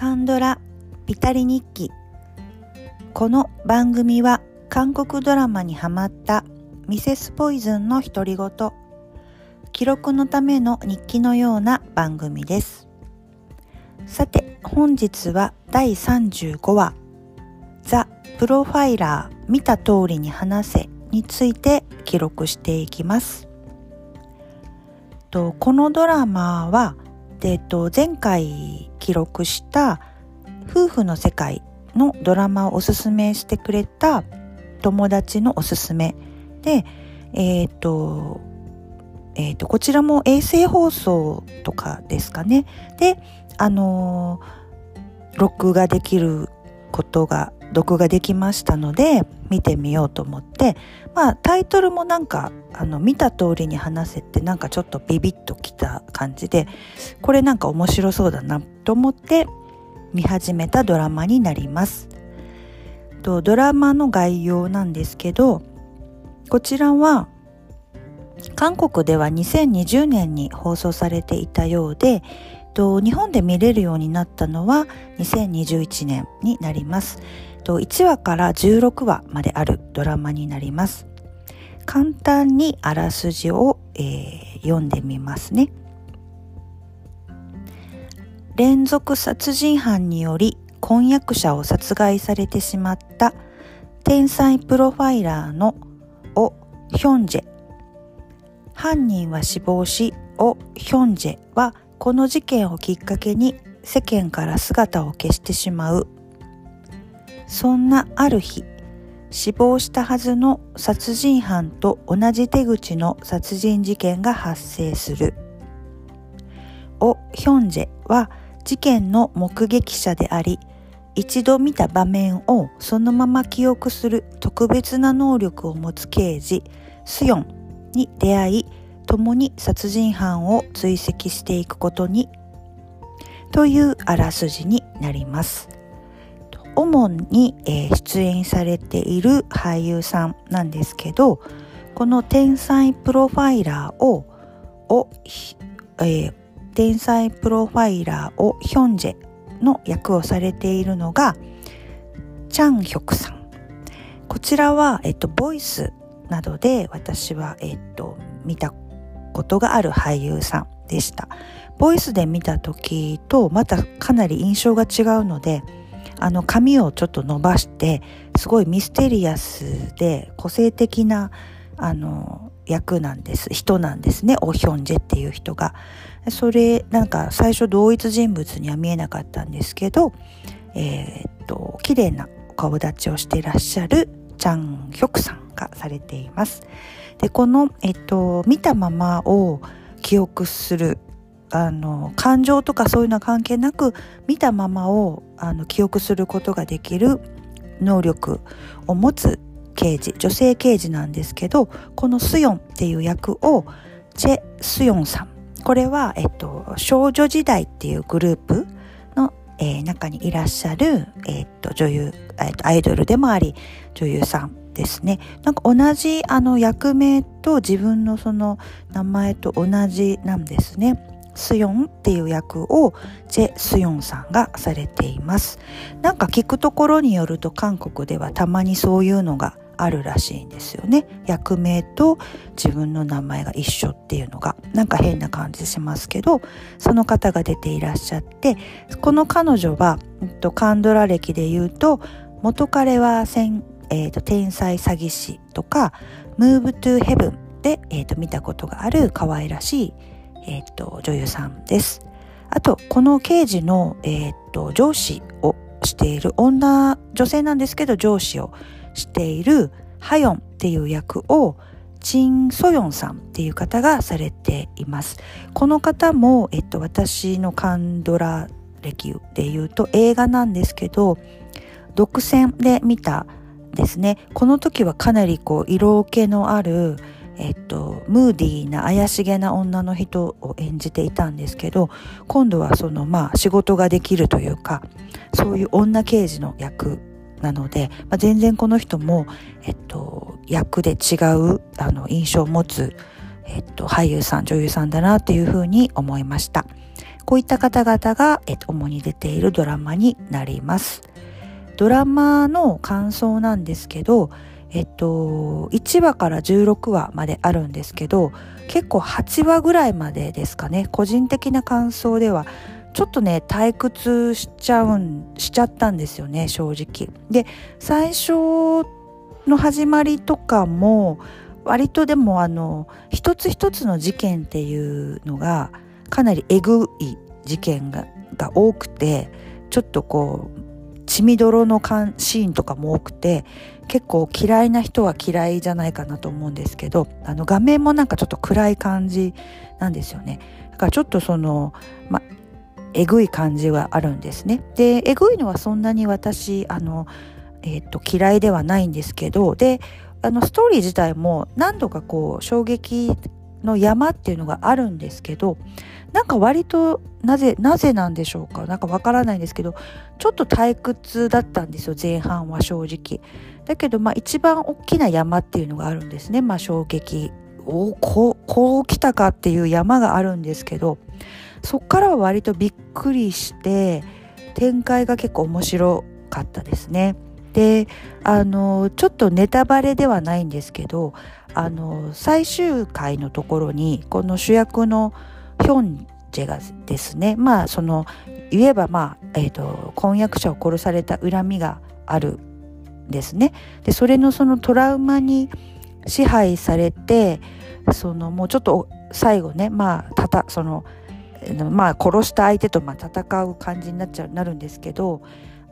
カンドラピタリ日記。この番組は韓国ドラマにハマったミセスポイズンの独り言。記録のための日記のような番組です。さて本日は第35話ザ・プロファイラー見た通りに話せについて記録していきます。とこのドラマはっと、前回記録した夫婦の世界のドラマをおすすめしてくれた友達のおすすめで、えっ、と、えっ、と、こちらも衛星放送とかですかね。で、あのー、録画できることが、録画できましたので、見てみようと思って、まあ、タイトルもなんか、あの、見た通りに話せて、なんかちょっとビビッときた感じで、これなんか面白そうだなと思って見始めたドラマになります。とドラマの概要なんですけど、こちらは韓国では2020年に放送されていたようで、と日本で見れるようになったのは2021年になります。と1話から16話まであるドラマになります。簡単にあらすじを、えー、読んでみますね。連続殺人犯により婚約者を殺害されてしまった天才プロファイラーのオ・ヒョンジェ犯人は死亡しオ・ヒョンジェはこの事件をきっかけに世間から姿を消してしまう。そんなある日死亡したはずの殺人犯と同じ手口の殺人事件が発生する。オ・ヒョンジェは事件の目撃者であり一度見た場面をそのまま記憶する特別な能力を持つ刑事スヨンに出会い共に殺人犯を追跡していくことにというあらすじになります。主に、えー、出演されている俳優さんなんですけどこの天才プロファイラーをを、えー、天才プロファイラーをヒョンジェの役をされているのがチャンヒョクさん。こちらは、えっと、ボイスなどで私は、えっと、見たことがある俳優さんでした。ボイスで見た時とまたかなり印象が違うのであの髪をちょっと伸ばしてすごいミステリアスで個性的なあの役なんです。人なんですね。オヒョンジェっていう人が。それなんか最初同一人物には見えなかったんですけどえー、っと綺麗なお顔立ちをしていらっしゃるチャン・ヒョクさん。がされています。でこの、えっと、見たままを記憶するあの感情とかそういうのは関係なく見たままをあの記憶することができる能力を持つ刑事女性刑事なんですけどこのスヨンっていう役をチェ・スヨンさん。これは、えっと、少女時代っていうグループの、えー、中にいらっしゃる、えっと、女優、えっと、アイドルでもあり女優さん。ですね。なんか同じあの役名と自分のその名前と同じなんですね。スヨンっていう役をジェ・スヨンさんがされています。なんか聞くところによると韓国ではたまにそういうのがあるらしいんですよね。役名と自分の名前が一緒っていうのがなんか変な感じしますけどその方が出ていらっしゃってこの彼女は、えっと、カンドラ歴で言うと元彼は、えーと、天才詐欺師とか Move to Heaven で、えーと、見たことがある可愛らしい、えーと、女優さんです。あとこの刑事の、えー、と上司をしている女女性なんですけど上司をしているハヨンっていう役をチン・ソヨンさんっていう方がされています。この方も、えっと、私のカンドラ歴で言うと映画なんですけど、独占で見たですね。この時はかなりこう色気のある、えっと、ムーディーな怪しげな女の人を演じていたんですけど、今度はそのまあ仕事ができるというか、そういう女刑事の役なので、まあ、全然この人も、えっと、役で違うあの印象を持つ、えっと、俳優さん女優さんだなっていうふうに思いましたこういった方々が、えっと、主に出ているドラマになります。ドラマの感想なんですけど、えっと、1話から16話まであるんですけど、結構8話ぐらいまでですかね、個人的な感想では、ちょっとね、退屈しちゃうん、しちゃったんですよね、正直。で、最初の始まりとかも、割とでもあの、一つ一つの事件っていうのが、かなりえぐい事件がが多くて、ちょっとこう、血みどろのシーンとかも多くて結構嫌いな人は嫌いじゃないかなと思うんですけどあの画面もなんかちょっと暗い感じなんですよね。だからちょっとそのまえぐい感じはあるんですね。でえぐいのはそんなに私あのえっ、と嫌いではないんですけどであのストーリー自体も何度かこう衝撃の山っていうのがあるんですけどなんか割となぜなぜなんでしょうか？なんかわからないんですけどちょっと退屈だったんですよ前半は正直。だけどまあ一番大きな山っていうのがあるんですね。まあ衝撃。おこうこう来たかっていう山があるんですけどそっからは割とびっくりして展開が結構面白かったですね。であのちょっとネタバレではないんですけどあの最終回のところにこの主役のヒョンジェがですねまあその言えばまあ、えーと、婚約者を殺された恨みがあるんですね。でそれのそのトラウマに支配されてそのもうちょっと最後ねまあたたそのまあ殺した相手とまあ戦う感じになっちゃうなるんですけど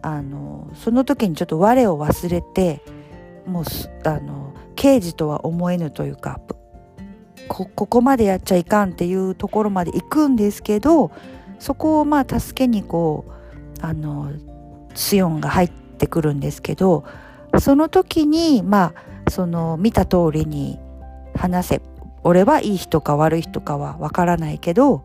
あのその時にちょっと我を忘れてもうあの刑事とは思えぬというかここまでやっちゃいかんっていうところまで行くんですけどそこをまあ助けにこうあのスヨンが入ってくるんですけどその時にまあその見た通りに話せ俺はいい人か悪い人かはわからないけど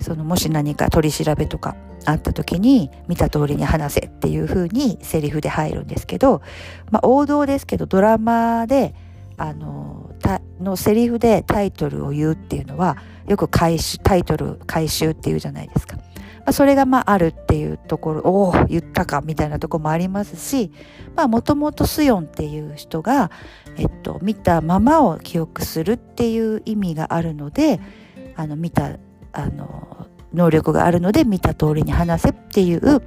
そのもし何か取り調べとかあった時に見た通りに話せっていう風にセリフで入るんですけど、まあ、王道ですけどドラマであののセリフでタイトルを言うっていうのはよく回収タイトル回収っていうじゃないですか。まあ、それがまああるっていうところおお言ったかみたいなとこもありますしもともとスヨンっていう人が、えっと、見たままを記憶するっていう意味があるのであの見たあの能力があるので見た通りに話せっていう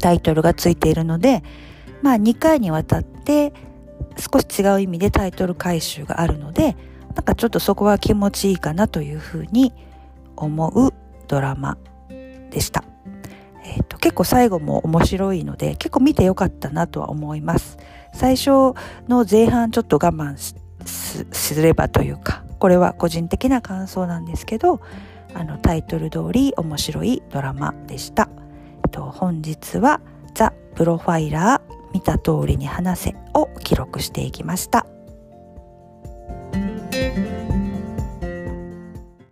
タイトルがついているのでまあ2回にわたって少し違う意味でタイトル回収があるのでなんかちょっとそこは気持ちいいかなというふうに思うドラマでした。えーと、結構最後も面白いので結構見てよかったなとは思います。最初の前半ちょっと我慢すればというかこれは個人的な感想なんですけどあのタイトル通り面白いドラマでした。えっと、本日はザ・プロファイラー見た通りに話せを記録していきました。